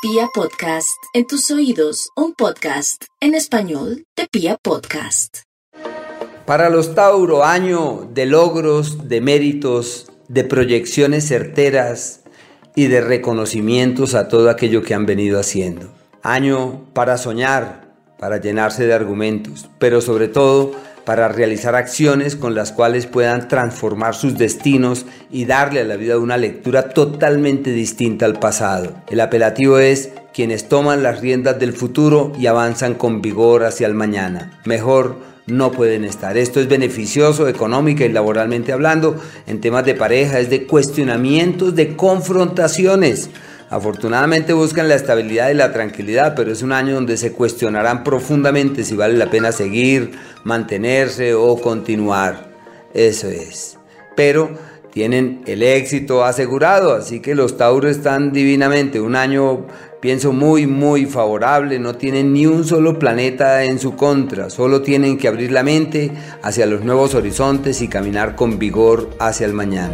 Pia Podcast, en tus oídos, un podcast en español de Pia Podcast. Para los Tauro, año de logros, de méritos, de proyecciones certeras y de reconocimientos a todo aquello que han venido haciendo. Año para soñar, para llenarse de argumentos, pero sobre todo para realizar acciones con las cuales puedan transformar sus destinos y darle a la vida una lectura totalmente distinta al pasado. El apelativo es quienes toman las riendas del futuro y avanzan con vigor hacia el mañana. Mejor no pueden estar. Esto es beneficioso económica y laboralmente hablando. En temas de pareja es de cuestionamientos, de confrontaciones. Afortunadamente buscan la estabilidad y la tranquilidad, pero es un año donde se cuestionarán profundamente si vale la pena seguir, mantenerse o continuar. Eso es. Pero tienen el éxito asegurado, así que los Tauros están divinamente. Un año, pienso, muy, muy favorable. No tienen ni un solo planeta en su contra. Solo tienen que abrir la mente hacia los nuevos horizontes y caminar con vigor hacia el mañana.